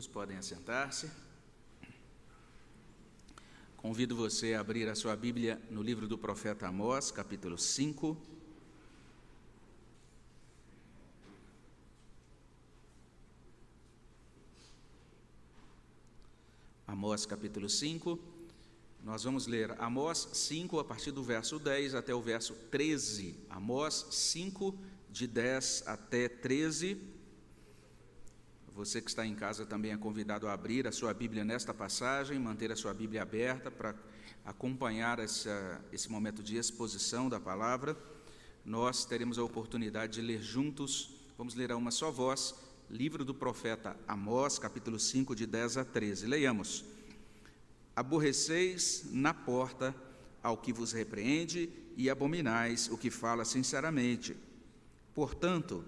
Todos podem assentar-se. Convido você a abrir a sua Bíblia no livro do profeta Amós, capítulo 5. Amós, capítulo 5. Nós vamos ler Amós 5, a partir do verso 10 até o verso 13. Amós 5, de 10 até 13. Você que está em casa também é convidado a abrir a sua Bíblia nesta passagem, manter a sua Bíblia aberta para acompanhar essa, esse momento de exposição da palavra. Nós teremos a oportunidade de ler juntos, vamos ler a uma só voz, livro do profeta Amós, capítulo 5, de 10 a 13. Leiamos. Aborreceis na porta ao que vos repreende e abominais o que fala sinceramente. Portanto,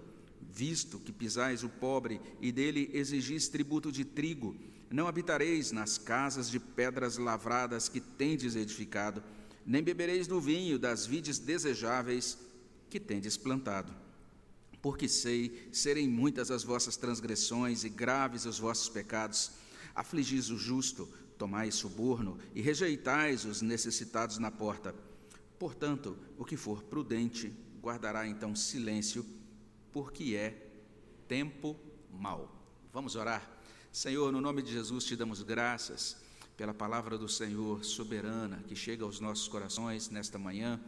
visto que pisais o pobre e dele exigis tributo de trigo, não habitareis nas casas de pedras lavradas que tendes edificado, nem bebereis do vinho das vides desejáveis que tendes plantado. Porque sei serem muitas as vossas transgressões e graves os vossos pecados. Afligis o justo, tomais suborno e rejeitais os necessitados na porta. Portanto, o que for prudente, guardará então silêncio porque é tempo mau. Vamos orar. Senhor, no nome de Jesus te damos graças pela palavra do Senhor soberana que chega aos nossos corações nesta manhã.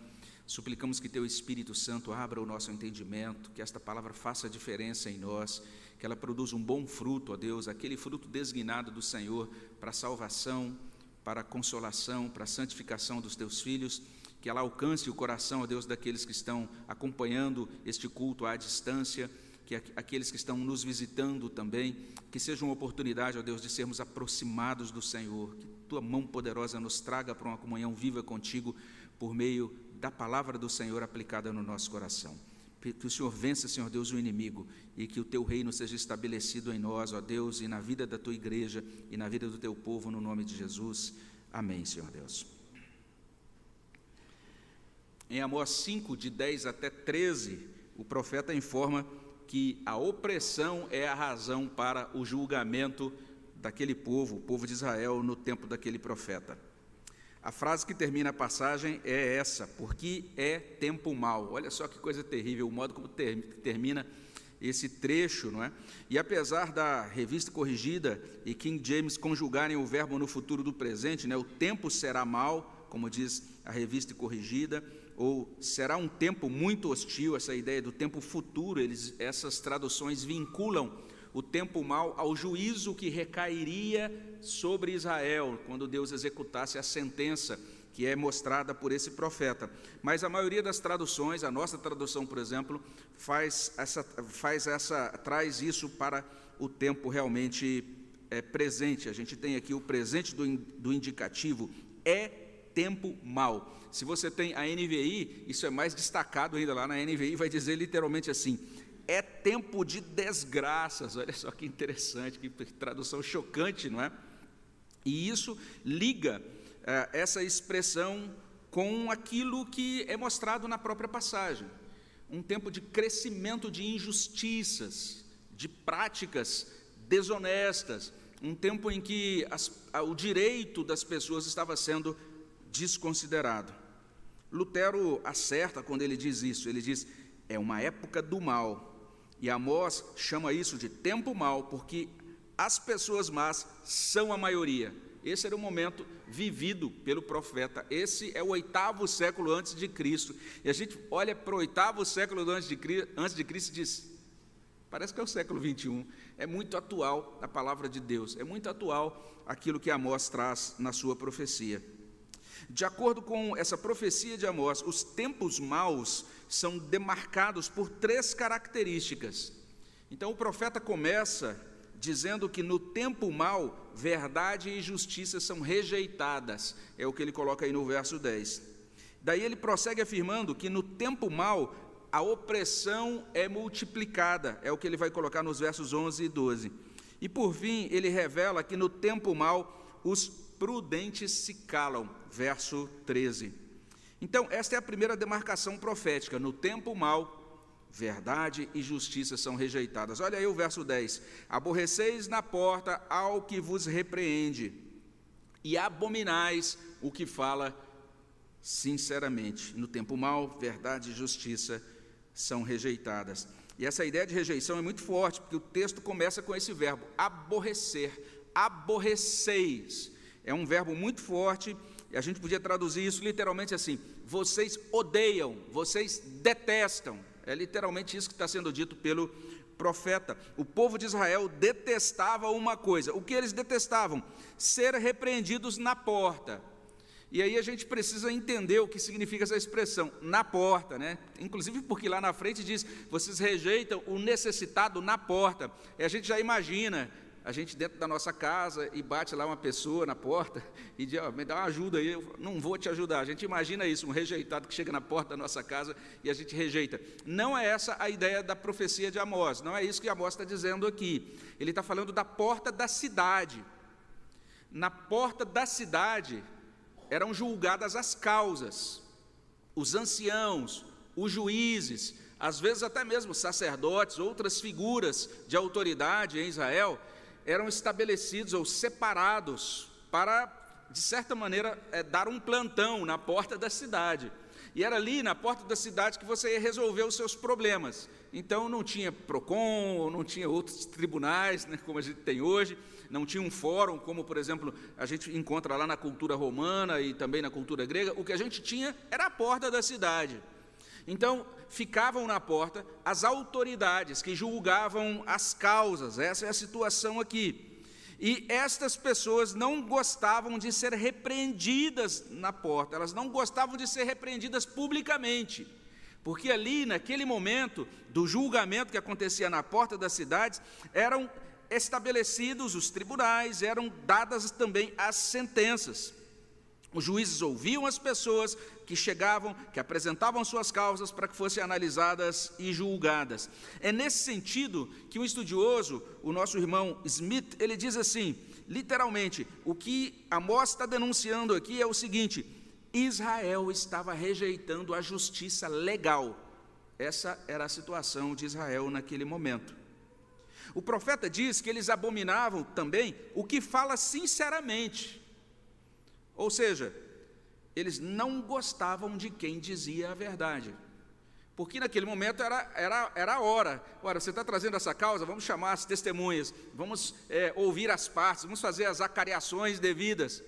Suplicamos que Teu Espírito Santo abra o nosso entendimento, que esta palavra faça diferença em nós, que ela produza um bom fruto, ó Deus, aquele fruto designado do Senhor para a salvação, para a consolação, para a santificação dos Teus filhos que ela alcance o coração, ó Deus, daqueles que estão acompanhando este culto à distância, que aqueles que estão nos visitando também, que seja uma oportunidade, ó Deus, de sermos aproximados do Senhor, que tua mão poderosa nos traga para uma comunhão viva contigo por meio da palavra do Senhor aplicada no nosso coração. Que o Senhor vença, Senhor Deus, o inimigo e que o teu reino seja estabelecido em nós, ó Deus, e na vida da tua igreja e na vida do teu povo, no nome de Jesus. Amém, Senhor Deus. Em Amós 5, de 10 até 13, o profeta informa que a opressão é a razão para o julgamento daquele povo, o povo de Israel, no tempo daquele profeta. A frase que termina a passagem é essa, porque é tempo mau. Olha só que coisa terrível, o modo como ter, termina esse trecho, não é? E apesar da revista corrigida e King James conjugarem o verbo no futuro do presente, né? O tempo será mau, como diz a revista corrigida, ou será um tempo muito hostil, essa ideia do tempo futuro, eles, essas traduções vinculam o tempo mal ao juízo que recairia sobre Israel, quando Deus executasse a sentença que é mostrada por esse profeta. Mas a maioria das traduções, a nossa tradução, por exemplo, faz essa, faz essa traz isso para o tempo realmente é, presente. A gente tem aqui o presente do, do indicativo, é tempo mal. Se você tem a NVI, isso é mais destacado ainda lá na NVI, vai dizer literalmente assim: é tempo de desgraças. Olha só que interessante, que tradução chocante, não é? E isso liga eh, essa expressão com aquilo que é mostrado na própria passagem. Um tempo de crescimento de injustiças, de práticas desonestas, um tempo em que as, o direito das pessoas estava sendo desconsiderado. Lutero acerta quando ele diz isso. Ele diz: é uma época do mal. E Amós chama isso de tempo mal, porque as pessoas más são a maioria. Esse era o momento vivido pelo profeta. Esse é o oitavo século antes de Cristo. E a gente olha para o oitavo século antes de, antes de Cristo e diz: parece que é o século 21. É muito atual a palavra de Deus, é muito atual aquilo que Amós traz na sua profecia. De acordo com essa profecia de Amós, os tempos maus são demarcados por três características. Então o profeta começa dizendo que no tempo mau, verdade e justiça são rejeitadas, é o que ele coloca aí no verso 10. Daí ele prossegue afirmando que no tempo mau, a opressão é multiplicada, é o que ele vai colocar nos versos 11 e 12. E por fim, ele revela que no tempo mau, os prudentes se calam. Verso 13. Então, esta é a primeira demarcação profética. No tempo mau, Verdade e justiça são rejeitadas. Olha aí o verso 10. Aborreceis na porta ao que vos repreende, e abominais o que fala sinceramente. No tempo mau, verdade e justiça são rejeitadas. E essa ideia de rejeição é muito forte, porque o texto começa com esse verbo, aborrecer. Aborreceis. É um verbo muito forte, e a gente podia traduzir isso literalmente assim: vocês odeiam, vocês detestam. É literalmente isso que está sendo dito pelo profeta. O povo de Israel detestava uma coisa. O que eles detestavam? Ser repreendidos na porta. E aí a gente precisa entender o que significa essa expressão, na porta, né? Inclusive porque lá na frente diz: vocês rejeitam o necessitado na porta. E a gente já imagina a gente dentro da nossa casa e bate lá uma pessoa na porta e diz, oh, me dá uma ajuda aí, eu não vou te ajudar. A gente imagina isso, um rejeitado que chega na porta da nossa casa e a gente rejeita. Não é essa a ideia da profecia de Amós, não é isso que Amós está dizendo aqui. Ele está falando da porta da cidade. Na porta da cidade eram julgadas as causas, os anciãos, os juízes, às vezes até mesmo sacerdotes, outras figuras de autoridade em Israel, eram estabelecidos ou separados para, de certa maneira, é, dar um plantão na porta da cidade. E era ali, na porta da cidade, que você ia resolver os seus problemas. Então, não tinha PROCON, não tinha outros tribunais, né, como a gente tem hoje, não tinha um fórum, como, por exemplo, a gente encontra lá na cultura romana e também na cultura grega. O que a gente tinha era a porta da cidade. Então, ficavam na porta as autoridades que julgavam as causas, essa é a situação aqui. E estas pessoas não gostavam de ser repreendidas na porta, elas não gostavam de ser repreendidas publicamente, porque ali, naquele momento do julgamento que acontecia na porta das cidades, eram estabelecidos os tribunais, eram dadas também as sentenças. Os juízes ouviam as pessoas que chegavam, que apresentavam suas causas para que fossem analisadas e julgadas. É nesse sentido que um estudioso, o nosso irmão Smith, ele diz assim, literalmente, o que Amós está denunciando aqui é o seguinte: Israel estava rejeitando a justiça legal. Essa era a situação de Israel naquele momento. O profeta diz que eles abominavam também o que fala sinceramente. Ou seja, eles não gostavam de quem dizia a verdade. Porque naquele momento era, era, era a hora. Ora, você está trazendo essa causa, vamos chamar as testemunhas, vamos é, ouvir as partes, vamos fazer as acariações devidas.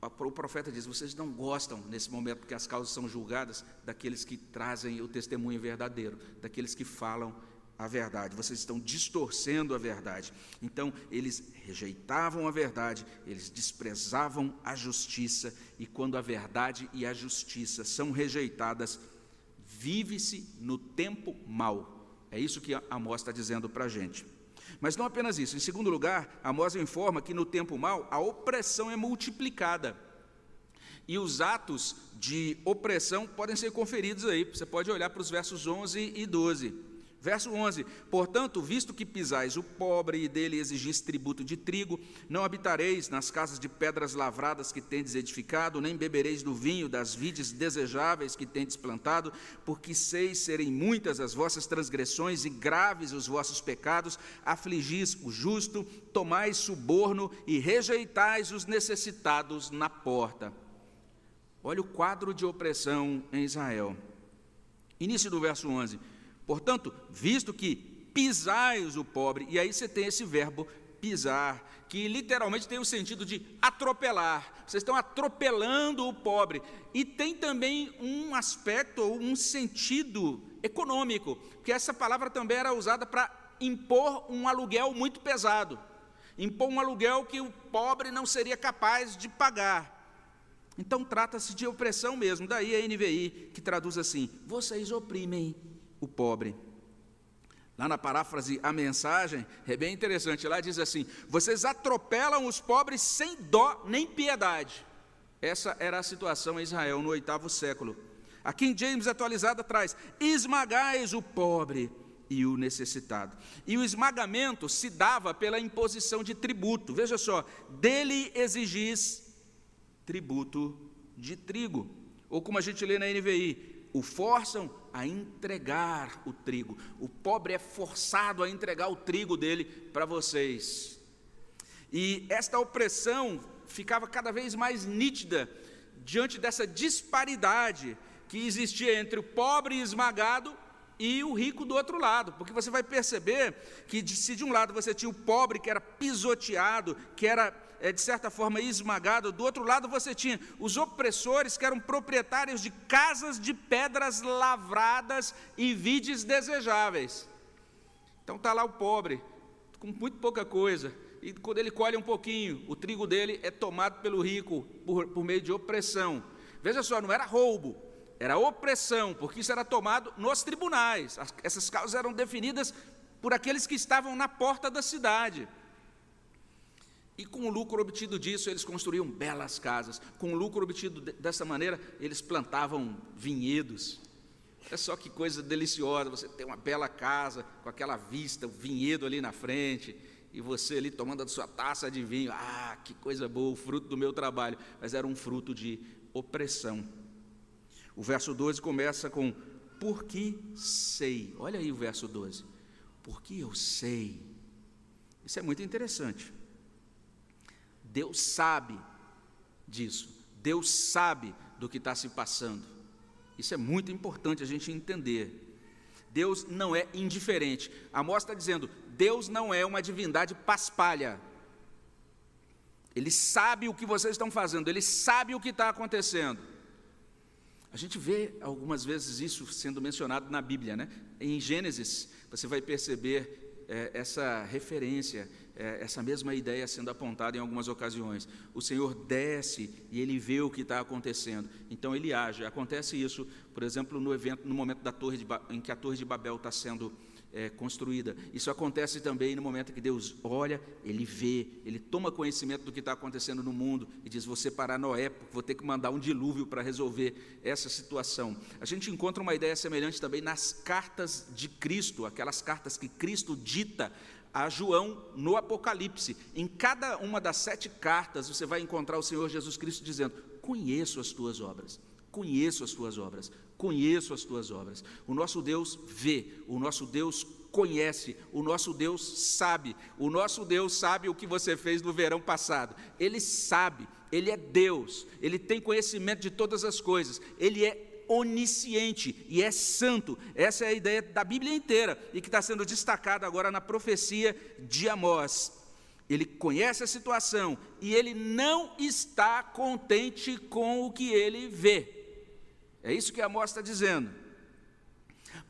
O profeta diz: vocês não gostam nesse momento, porque as causas são julgadas, daqueles que trazem o testemunho verdadeiro, daqueles que falam a verdade, vocês estão distorcendo a verdade. Então, eles rejeitavam a verdade, eles desprezavam a justiça, e quando a verdade e a justiça são rejeitadas, vive-se no tempo mau. É isso que Amós está dizendo para a gente. Mas não apenas isso, em segundo lugar, Amós informa que no tempo mau a opressão é multiplicada. E os atos de opressão podem ser conferidos aí, você pode olhar para os versos 11 e 12. Verso 11: Portanto, visto que pisais o pobre e dele exigis tributo de trigo, não habitareis nas casas de pedras lavradas que tendes edificado, nem bebereis do vinho das vides desejáveis que tendes plantado, porque seis serem muitas as vossas transgressões e graves os vossos pecados, afligis o justo, tomais suborno e rejeitais os necessitados na porta. Olha o quadro de opressão em Israel. Início do verso 11 Portanto, visto que pisais o pobre, e aí você tem esse verbo pisar, que literalmente tem o sentido de atropelar. Vocês estão atropelando o pobre. E tem também um aspecto ou um sentido econômico, porque essa palavra também era usada para impor um aluguel muito pesado. Impor um aluguel que o pobre não seria capaz de pagar. Então trata-se de opressão mesmo. Daí a NVI que traduz assim: vocês oprimem o pobre. Lá na paráfrase A Mensagem, é bem interessante, lá diz assim: Vocês atropelam os pobres sem dó nem piedade. Essa era a situação em Israel no oitavo século. A King James atualizada traz: Esmagais o pobre e o necessitado. E o esmagamento se dava pela imposição de tributo. Veja só, dele exigis tributo de trigo. Ou como a gente lê na NVI, o forçam a entregar o trigo. O pobre é forçado a entregar o trigo dele para vocês. E esta opressão ficava cada vez mais nítida diante dessa disparidade que existia entre o pobre esmagado e o rico do outro lado, porque você vai perceber que se de um lado você tinha o pobre que era pisoteado, que era é, de certa forma esmagado, do outro lado você tinha os opressores que eram proprietários de casas de pedras lavradas e vides desejáveis. Então está lá o pobre, com muito pouca coisa, e quando ele colhe um pouquinho, o trigo dele é tomado pelo rico por, por meio de opressão. Veja só, não era roubo, era opressão, porque isso era tomado nos tribunais. Essas causas eram definidas por aqueles que estavam na porta da cidade. E com o lucro obtido disso, eles construíam belas casas. Com o lucro obtido dessa maneira, eles plantavam vinhedos. Olha só que coisa deliciosa, você ter uma bela casa com aquela vista, o vinhedo ali na frente, e você ali tomando a sua taça de vinho. Ah, que coisa boa, o fruto do meu trabalho. Mas era um fruto de opressão. O verso 12 começa com porque sei. Olha aí o verso 12. Porque eu sei. Isso é muito interessante. Deus sabe disso. Deus sabe do que está se passando. Isso é muito importante a gente entender. Deus não é indiferente. Amós está dizendo: Deus não é uma divindade paspalha. Ele sabe o que vocês estão fazendo, ele sabe o que está acontecendo. A gente vê algumas vezes isso sendo mencionado na Bíblia, né? Em Gênesis, você vai perceber é, essa referência é, essa mesma ideia sendo apontada em algumas ocasiões. O Senhor desce e ele vê o que está acontecendo, então ele age. Acontece isso, por exemplo, no evento, no momento da torre de, em que a Torre de Babel está sendo é, construída. Isso acontece também no momento que Deus olha, ele vê, ele toma conhecimento do que está acontecendo no mundo e diz: Vou separar Noé, vou ter que mandar um dilúvio para resolver essa situação. A gente encontra uma ideia semelhante também nas cartas de Cristo, aquelas cartas que Cristo dita a João no Apocalipse. Em cada uma das sete cartas, você vai encontrar o Senhor Jesus Cristo dizendo: Conheço as tuas obras, conheço as tuas obras, conheço as tuas obras. O nosso Deus vê, o nosso Deus conhece, o nosso Deus sabe, o nosso Deus sabe o que você fez no verão passado. Ele sabe, ele é Deus, ele tem conhecimento de todas as coisas, ele é onisciente e é santo. Essa é a ideia da Bíblia inteira e que está sendo destacada agora na profecia de Amós. Ele conhece a situação e ele não está contente com o que ele vê. É isso que Amós está dizendo.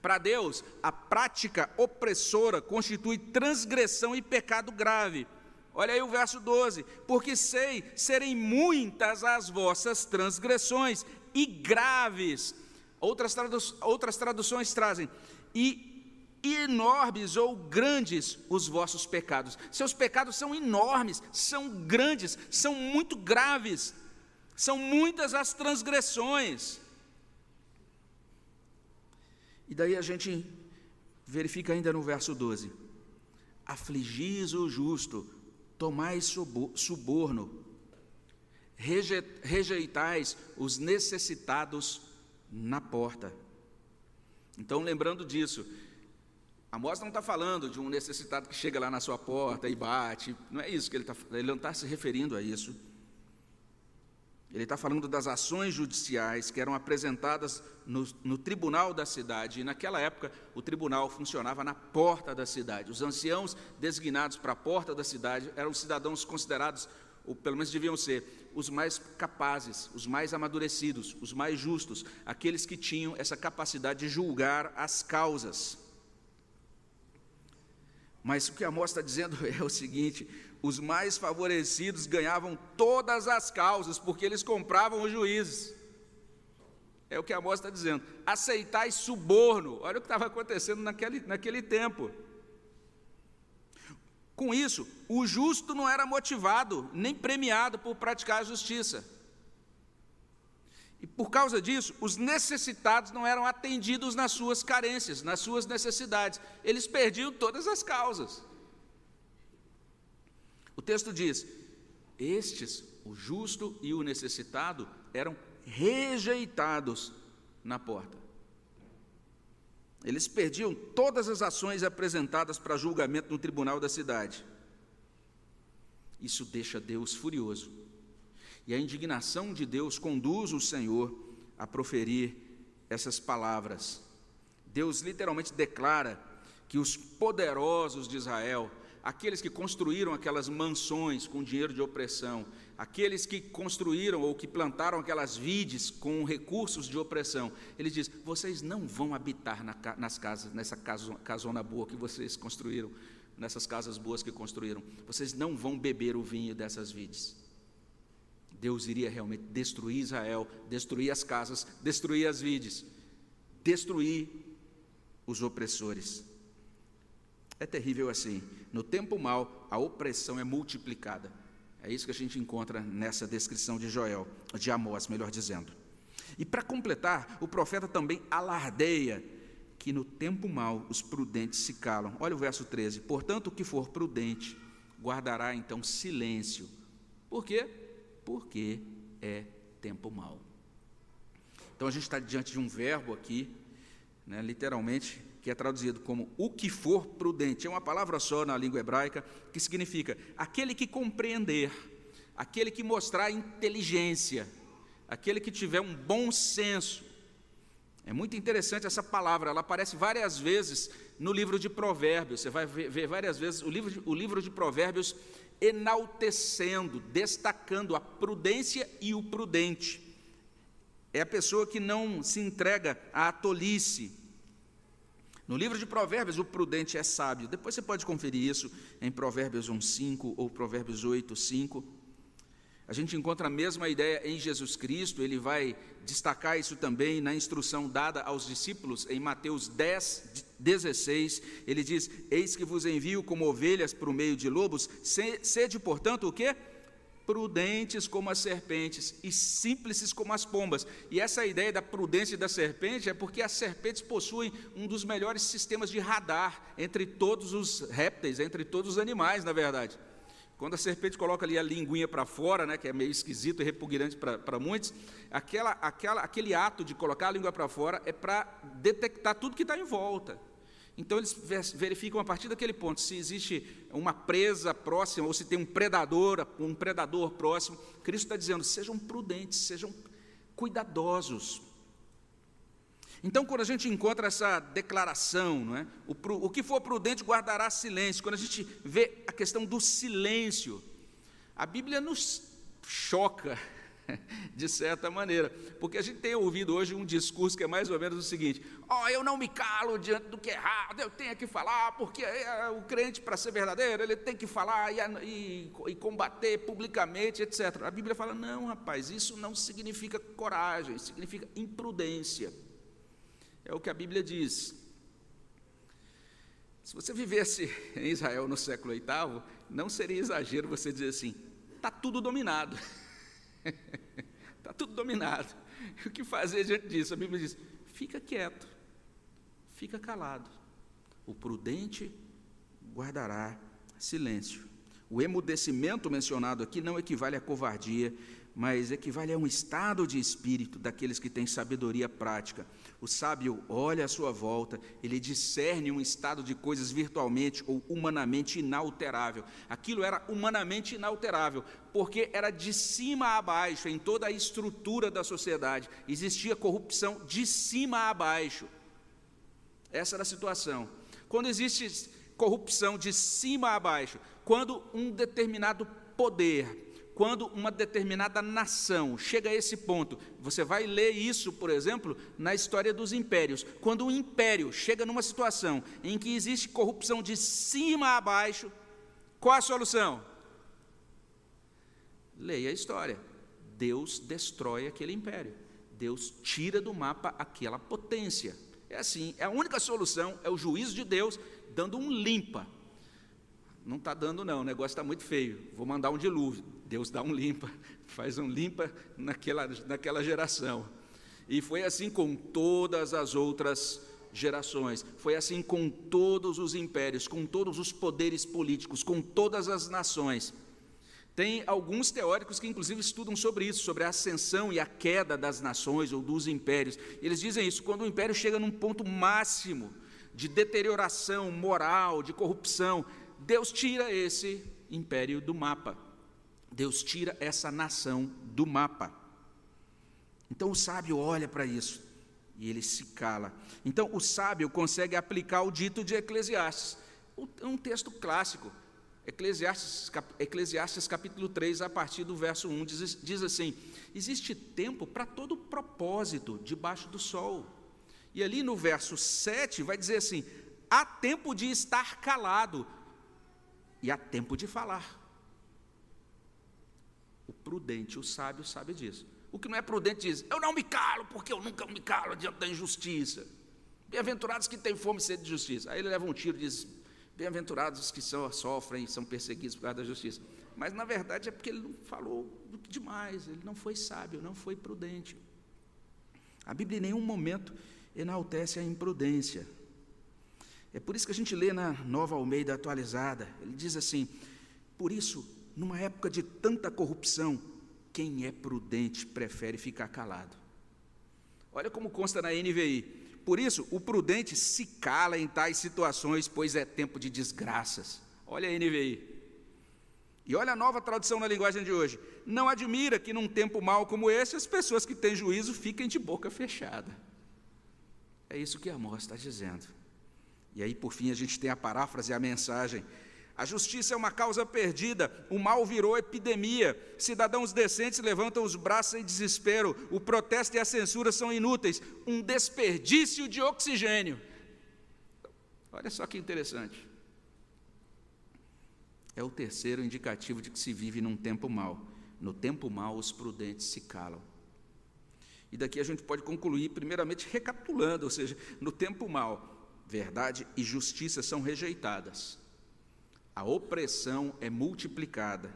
Para Deus, a prática opressora constitui transgressão e pecado grave. Olha aí o verso 12: Porque sei serem muitas as vossas transgressões e graves. Outras, tradu outras traduções trazem, e enormes ou grandes os vossos pecados. Seus pecados são enormes, são grandes, são muito graves, são muitas as transgressões. E daí a gente verifica ainda no verso 12: afligis o justo, tomai suborno, rejeitais os necessitados na porta. Então, lembrando disso, Amós não está falando de um necessitado que chega lá na sua porta e bate, não é isso que ele está ele não está se referindo a isso. Ele está falando das ações judiciais que eram apresentadas no, no, tribunal da cidade. E naquela época, o tribunal funcionava na porta da cidade. Os anciãos designados para a porta da cidade eram cidadãos considerados, ou pelo menos deviam ser, os mais capazes, os mais amadurecidos, os mais justos, aqueles que tinham essa capacidade de julgar as causas. Mas o que Amós está dizendo é o seguinte: os mais favorecidos ganhavam todas as causas, porque eles compravam os juízes. É o que Amós está dizendo. Aceitai suborno. Olha o que estava acontecendo naquele, naquele tempo. Com isso, o justo não era motivado nem premiado por praticar a justiça. E por causa disso, os necessitados não eram atendidos nas suas carências, nas suas necessidades. Eles perdiam todas as causas. O texto diz: Estes, o justo e o necessitado, eram rejeitados na porta. Eles perdiam todas as ações apresentadas para julgamento no tribunal da cidade. Isso deixa Deus furioso. E a indignação de Deus conduz o Senhor a proferir essas palavras. Deus literalmente declara que os poderosos de Israel, aqueles que construíram aquelas mansões com dinheiro de opressão, aqueles que construíram ou que plantaram aquelas vides com recursos de opressão, ele diz: vocês não vão habitar na, nas casas, nessa casona boa que vocês construíram, nessas casas boas que construíram, vocês não vão beber o vinho dessas vides. Deus iria realmente destruir Israel, destruir as casas, destruir as vides, destruir os opressores. É terrível assim. No tempo mal, a opressão é multiplicada. É isso que a gente encontra nessa descrição de Joel, de Amós, melhor dizendo. E para completar, o profeta também alardeia que no tempo mau os prudentes se calam. Olha o verso 13: Portanto, o que for prudente guardará então silêncio. Por quê? Porque é tempo mau. Então a gente está diante de um verbo aqui, né, literalmente, que é traduzido como o que for prudente. É uma palavra só na língua hebraica que significa aquele que compreender, aquele que mostrar inteligência, aquele que tiver um bom senso. É muito interessante essa palavra, ela aparece várias vezes no livro de Provérbios. Você vai ver, várias vezes o livro, de, o livro de Provérbios enaltecendo, destacando a prudência e o prudente. É a pessoa que não se entrega à tolice, no livro de Provérbios, o prudente é sábio. Depois você pode conferir isso em Provérbios 1:5 ou Provérbios 8:5. A gente encontra a mesma ideia em Jesus Cristo, ele vai destacar isso também na instrução dada aos discípulos em Mateus 10, 16. Ele diz: Eis que vos envio como ovelhas para o meio de lobos, sede, portanto, o quê? Prudentes como as serpentes e simples como as pombas. E essa ideia da prudência da serpente é porque as serpentes possuem um dos melhores sistemas de radar entre todos os répteis, entre todos os animais, na verdade. Quando a serpente coloca ali a linguinha para fora, né, que é meio esquisito e repugnante para muitos, aquela, aquela, aquele ato de colocar a língua para fora é para detectar tudo que está em volta. Então eles verificam a partir daquele ponto se existe uma presa próxima ou se tem um predador, um predador próximo. Cristo está dizendo: sejam prudentes, sejam cuidadosos. Então, quando a gente encontra essa declaração, não é? o, o que for prudente guardará silêncio. Quando a gente vê a questão do silêncio, a Bíblia nos choca de certa maneira. Porque a gente tem ouvido hoje um discurso que é mais ou menos o seguinte: ó, oh, eu não me calo diante do que é errado, eu tenho que falar, porque é, o crente, para ser verdadeiro, ele tem que falar e, e, e combater publicamente, etc. A Bíblia fala: não, rapaz, isso não significa coragem, significa imprudência. É o que a Bíblia diz. Se você vivesse em Israel no século VIII, não seria exagero você dizer assim: está tudo dominado. Está tudo dominado. o que fazer diante disso? A Bíblia diz: fica quieto, fica calado. O prudente guardará silêncio. O emudecimento mencionado aqui não equivale à covardia, mas equivale a um estado de espírito daqueles que têm sabedoria prática. O sábio olha à sua volta, ele discerne um estado de coisas virtualmente ou humanamente inalterável. Aquilo era humanamente inalterável, porque era de cima a baixo, em toda a estrutura da sociedade. Existia corrupção de cima a baixo. Essa era a situação. Quando existe corrupção de cima a baixo, quando um determinado poder quando uma determinada nação chega a esse ponto, você vai ler isso, por exemplo, na história dos impérios. Quando um império chega numa situação em que existe corrupção de cima a baixo, qual a solução? Leia a história. Deus destrói aquele império. Deus tira do mapa aquela potência. É assim, é a única solução, é o juízo de Deus dando um limpa. Não está dando, não, o negócio está muito feio. Vou mandar um dilúvio. Deus dá um limpa, faz um limpa naquela, naquela geração. E foi assim com todas as outras gerações, foi assim com todos os impérios, com todos os poderes políticos, com todas as nações. Tem alguns teóricos que, inclusive, estudam sobre isso, sobre a ascensão e a queda das nações ou dos impérios. Eles dizem isso: quando o império chega num ponto máximo, de deterioração moral, de corrupção, Deus tira esse império do mapa. Deus tira essa nação do mapa. Então o sábio olha para isso e ele se cala. Então o sábio consegue aplicar o dito de Eclesiastes, um texto clássico. Eclesiastes, Eclesiastes capítulo 3, a partir do verso 1, diz, diz assim: Existe tempo para todo propósito debaixo do sol. E ali no verso 7 vai dizer assim: há tempo de estar calado e há tempo de falar. O prudente, o sábio, sabe disso. O que não é prudente diz: Eu não me calo, porque eu nunca me calo diante da injustiça. Bem-aventurados que têm fome e sede de justiça. Aí ele leva um tiro e diz: Bem-aventurados os que são, sofrem são perseguidos por causa da justiça. Mas na verdade é porque ele não falou demais, ele não foi sábio, não foi prudente. A Bíblia em nenhum momento enaltece a imprudência. É por isso que a gente lê na Nova Almeida atualizada. Ele diz assim: Por isso, numa época de tanta corrupção, quem é prudente prefere ficar calado. Olha como consta na NVI. Por isso, o prudente se cala em tais situações, pois é tempo de desgraças. Olha a NVI. E olha a nova tradução na linguagem de hoje. Não admira que num tempo mau como esse, as pessoas que têm juízo fiquem de boca fechada. É isso que Amós está dizendo. E aí, por fim, a gente tem a paráfrase e a mensagem a justiça é uma causa perdida, o mal virou epidemia. Cidadãos decentes levantam os braços em desespero, o protesto e a censura são inúteis, um desperdício de oxigênio. Olha só que interessante. É o terceiro indicativo de que se vive num tempo mau. No tempo mau, os prudentes se calam. E daqui a gente pode concluir, primeiramente, recapitulando, ou seja, no tempo mau, verdade e justiça são rejeitadas a opressão é multiplicada,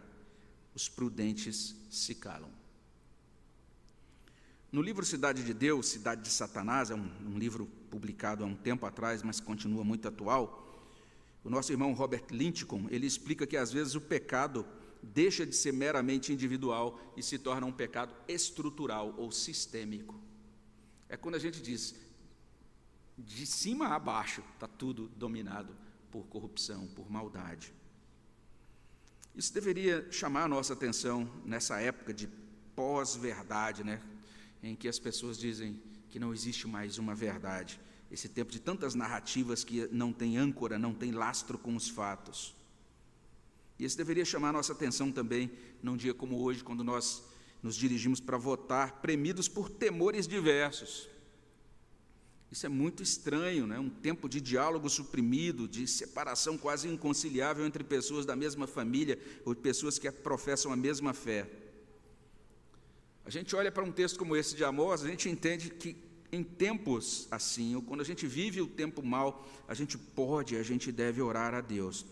os prudentes se calam. No livro Cidade de Deus, Cidade de Satanás, é um, um, livro publicado há um tempo atrás, mas continua muito atual. O nosso irmão Robert Lincoln, ele explica que às vezes o pecado deixa de ser meramente individual e se torna um pecado estrutural ou sistêmico. É quando a gente diz, de cima a baixo está tudo dominado por corrupção, por maldade. Isso deveria chamar a nossa atenção nessa época de pós-verdade, né? em que as pessoas dizem que não existe mais uma verdade. Esse tempo de tantas narrativas que não tem âncora, não tem lastro com os fatos. E isso deveria chamar a nossa atenção também num dia como hoje, quando nós nos dirigimos para votar, premidos por temores diversos. Isso é muito estranho, né? um tempo de diálogo suprimido, de separação quase inconciliável entre pessoas da mesma família ou pessoas que professam a mesma fé. A gente olha para um texto como esse de Amós, a gente entende que em tempos assim, ou quando a gente vive o tempo mal, a gente pode, a gente deve orar a Deus.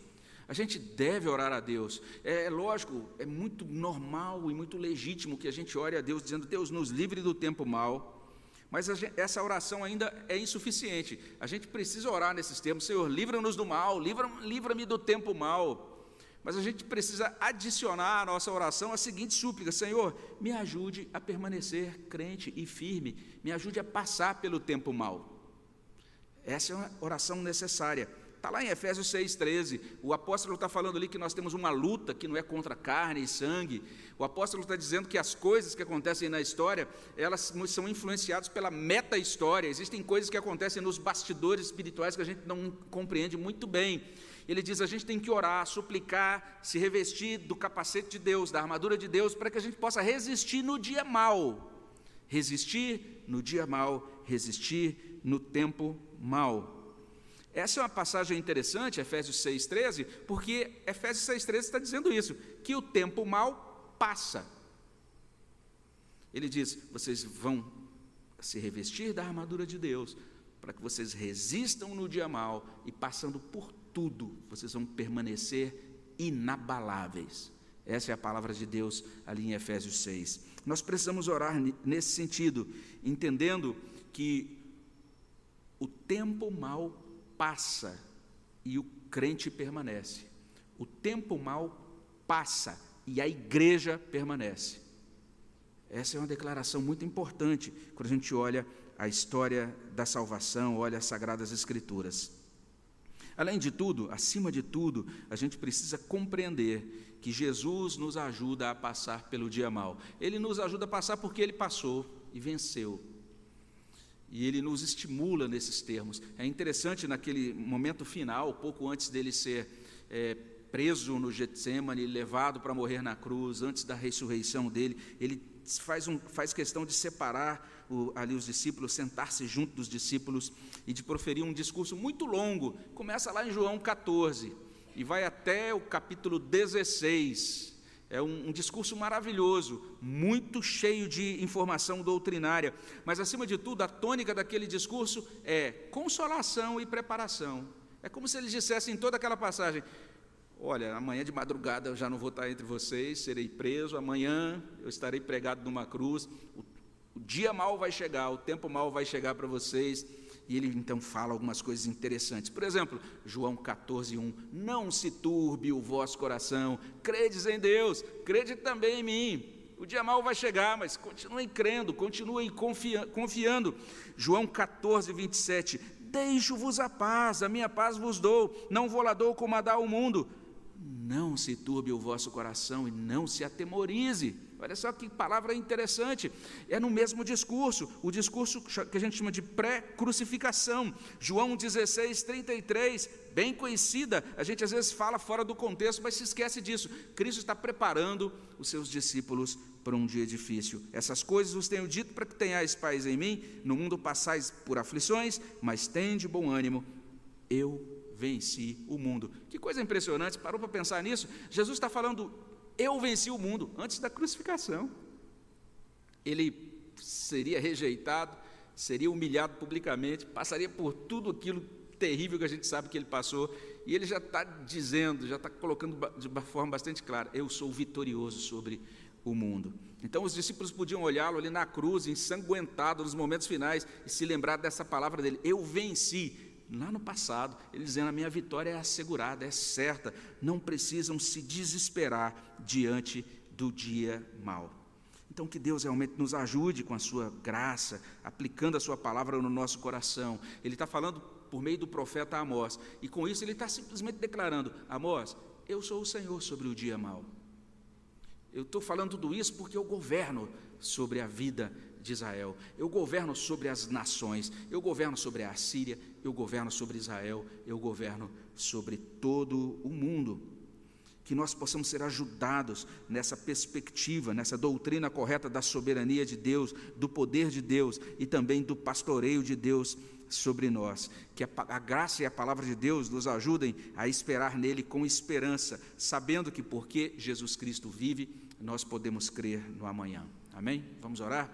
A gente deve orar a Deus. É, é lógico, é muito normal e muito legítimo que a gente ore a Deus, dizendo: Deus, nos livre do tempo mal mas gente, essa oração ainda é insuficiente. A gente precisa orar nesses termos: Senhor, livra-nos do mal, livra-me livra do tempo mal. Mas a gente precisa adicionar à nossa oração a seguinte súplica: Senhor, me ajude a permanecer crente e firme, me ajude a passar pelo tempo mal. Essa é uma oração necessária. Está lá em Efésios 6,13. O apóstolo está falando ali que nós temos uma luta que não é contra carne e sangue. O apóstolo está dizendo que as coisas que acontecem na história, elas são influenciadas pela meta-história. Existem coisas que acontecem nos bastidores espirituais que a gente não compreende muito bem. Ele diz: a gente tem que orar, suplicar, se revestir do capacete de Deus, da armadura de Deus, para que a gente possa resistir no dia mal. Resistir no dia mal, resistir no tempo mal. Essa é uma passagem interessante, Efésios 6,13, porque Efésios 6,13 está dizendo isso, que o tempo mal passa. Ele diz: vocês vão se revestir da armadura de Deus, para que vocês resistam no dia mal e passando por tudo, vocês vão permanecer inabaláveis. Essa é a palavra de Deus ali em Efésios 6. Nós precisamos orar nesse sentido, entendendo que o tempo mal passa e o crente permanece. O tempo mal passa e a igreja permanece. Essa é uma declaração muito importante quando a gente olha a história da salvação, olha as Sagradas Escrituras. Além de tudo, acima de tudo, a gente precisa compreender que Jesus nos ajuda a passar pelo dia mal. Ele nos ajuda a passar porque ele passou e venceu. E ele nos estimula nesses termos. É interessante naquele momento final, pouco antes dele ser é, preso no Getsemane, levado para morrer na cruz, antes da ressurreição dele, ele faz, um, faz questão de separar o, ali os discípulos, sentar-se junto dos discípulos e de proferir um discurso muito longo. Começa lá em João 14 e vai até o capítulo 16. É um, um, discurso maravilhoso, muito cheio de informação doutrinária, mas acima de tudo, a tônica daquele discurso é consolação e preparação. É como se eles dissessem em toda aquela passagem: Olha, amanhã de madrugada eu já não vou estar entre vocês, serei preso, amanhã eu estarei pregado numa cruz, o, o dia mal vai chegar, o tempo mal vai chegar para vocês, e ele então fala algumas coisas interessantes. Por exemplo, João 14, 1. Não se turbe o vosso coração, credes em Deus, crede também em mim. O dia mal vai chegar, mas continuem crendo, continuem confiando. João 14, 27. Deixo-vos a paz, a minha paz vos dou, não vou lá dou como a dá o mundo. Não se turbe o vosso coração e não se atemorize. Olha só que palavra interessante. É no mesmo discurso, o discurso que a gente chama de pré-crucificação. João 16, 33, bem conhecida. A gente às vezes fala fora do contexto, mas se esquece disso. Cristo está preparando os seus discípulos para um dia difícil. Essas coisas os tenho dito para que tenhais paz em mim. No mundo passais por aflições, mas tende bom ânimo. Eu venci o mundo. Que coisa impressionante, parou para pensar nisso? Jesus está falando eu venci o mundo antes da crucificação. Ele seria rejeitado, seria humilhado publicamente, passaria por tudo aquilo terrível que a gente sabe que ele passou, e ele já está dizendo, já está colocando de uma forma bastante clara: eu sou vitorioso sobre o mundo. Então os discípulos podiam olhá-lo ali na cruz, ensanguentado nos momentos finais, e se lembrar dessa palavra dele: eu venci lá no passado, ele dizendo: a minha vitória é assegurada, é certa, não precisam se desesperar diante do dia mau. Então, que Deus realmente nos ajude com a sua graça, aplicando a sua palavra no nosso coração. Ele está falando por meio do profeta Amós, e com isso ele está simplesmente declarando: Amós, eu sou o Senhor sobre o dia mau. Eu estou falando tudo isso porque eu governo sobre a vida de Israel. Eu governo sobre as nações, eu governo sobre a Síria, eu governo sobre Israel, eu governo sobre todo o mundo. Que nós possamos ser ajudados nessa perspectiva, nessa doutrina correta da soberania de Deus, do poder de Deus e também do pastoreio de Deus sobre nós. Que a, a, graça e a palavra de Deus nos ajudem a esperar nele com esperança, sabendo que porque Jesus Cristo vive, nós podemos crer no amanhã. Amém? Vamos orar?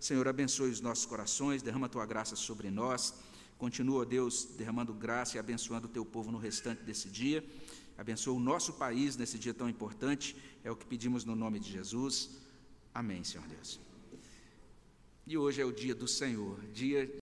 Senhor, abençoe os nossos corações, derrama a tua graça sobre nós. Continua, Deus, derramando graça e abençoando o teu povo no restante desse dia. Abençoa o nosso país nesse dia tão importante. É o que pedimos no nome de Jesus. Amém, Senhor Deus. E hoje é o dia do Senhor, dia